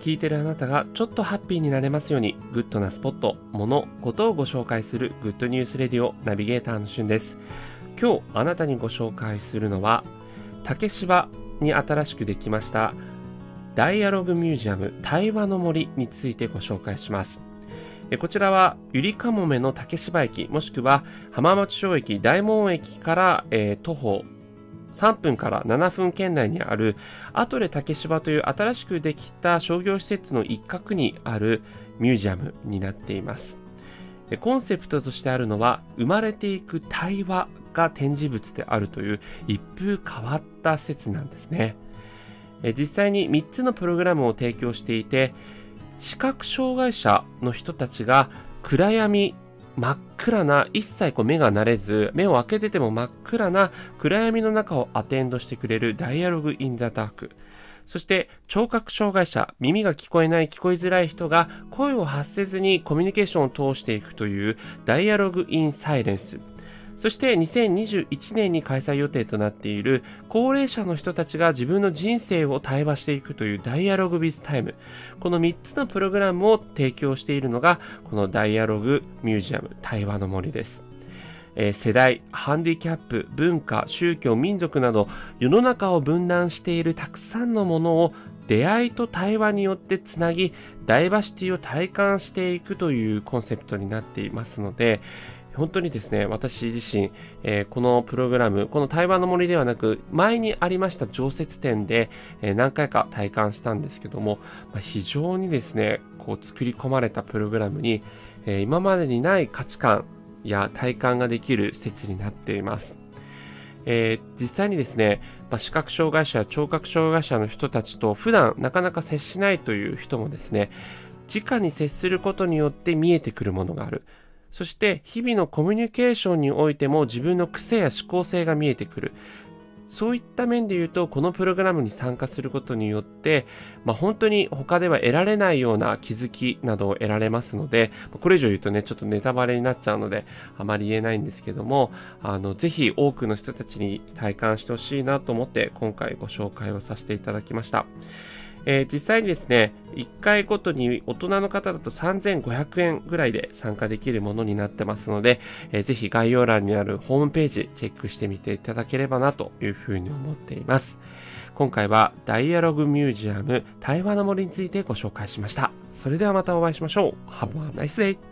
聞いてるあなたがちょっとハッピーになれますように、グッドなスポット、もの、ことをご紹介するグッドニュースレディオナビゲーターのしゅんです。今日あなたにご紹介するのは、竹芝に新しくできましたダイアログミュージアム対話の森についてご紹介します。こちらは、ゆりかもめの竹芝駅、もしくは浜松町駅、大門駅から、えー、徒歩3分から7分圏内にある、アトレ竹芝という新しくできた商業施設の一角にあるミュージアムになっています。コンセプトとしてあるのは、生まれていく対話が展示物であるという一風変わった施設なんですね。実際に3つのプログラムを提供していて、視覚障害者の人たちが暗闇真っ暗な、一切こう目が慣れず、目を開けてても真っ暗な暗闇の中をアテンドしてくれるダイアログインザダーク。そして、聴覚障害者、耳が聞こえない、聞こえづらい人が声を発せずにコミュニケーションを通していくというダイアログインサイレンス。そして2021年に開催予定となっている高齢者の人たちが自分の人生を対話していくというダイアログビズタイム。この3つのプログラムを提供しているのがこのダイアログミュージアム対話の森です。え世代、ハンディキャップ、文化、宗教、民族など世の中を分断しているたくさんのものを出会いと対話によってつなぎ、ダイバーシティを体感していくというコンセプトになっていますので、本当にですね、私自身、えー、このプログラム、この対話の森ではなく、前にありました常設展で、えー、何回か体感したんですけども、まあ、非常にですね、こう作り込まれたプログラムに、えー、今までにない価値観や体感ができる施設になっています。えー、実際にですね、まあ、視覚障害者や聴覚障害者の人たちと普段なかなか接しないという人もですね、直に接することによって見えてくるものがある。そして日々のコミュニケーションにおいても自分の癖や思考性が見えてくる。そういった面で言うと、このプログラムに参加することによって、まあ、本当に他では得られないような気づきなどを得られますので、これ以上言うとね、ちょっとネタバレになっちゃうので、あまり言えないんですけども、あの、ぜひ多くの人たちに体感してほしいなと思って、今回ご紹介をさせていただきました。えー、実際にですね、1回ごとに大人の方だと3500円ぐらいで参加できるものになってますので、えー、ぜひ概要欄にあるホームページチェックしてみていただければなというふうに思っています。今回はダイアログミュージアム対話の森についてご紹介しました。それではまたお会いしましょう。Have a nice day!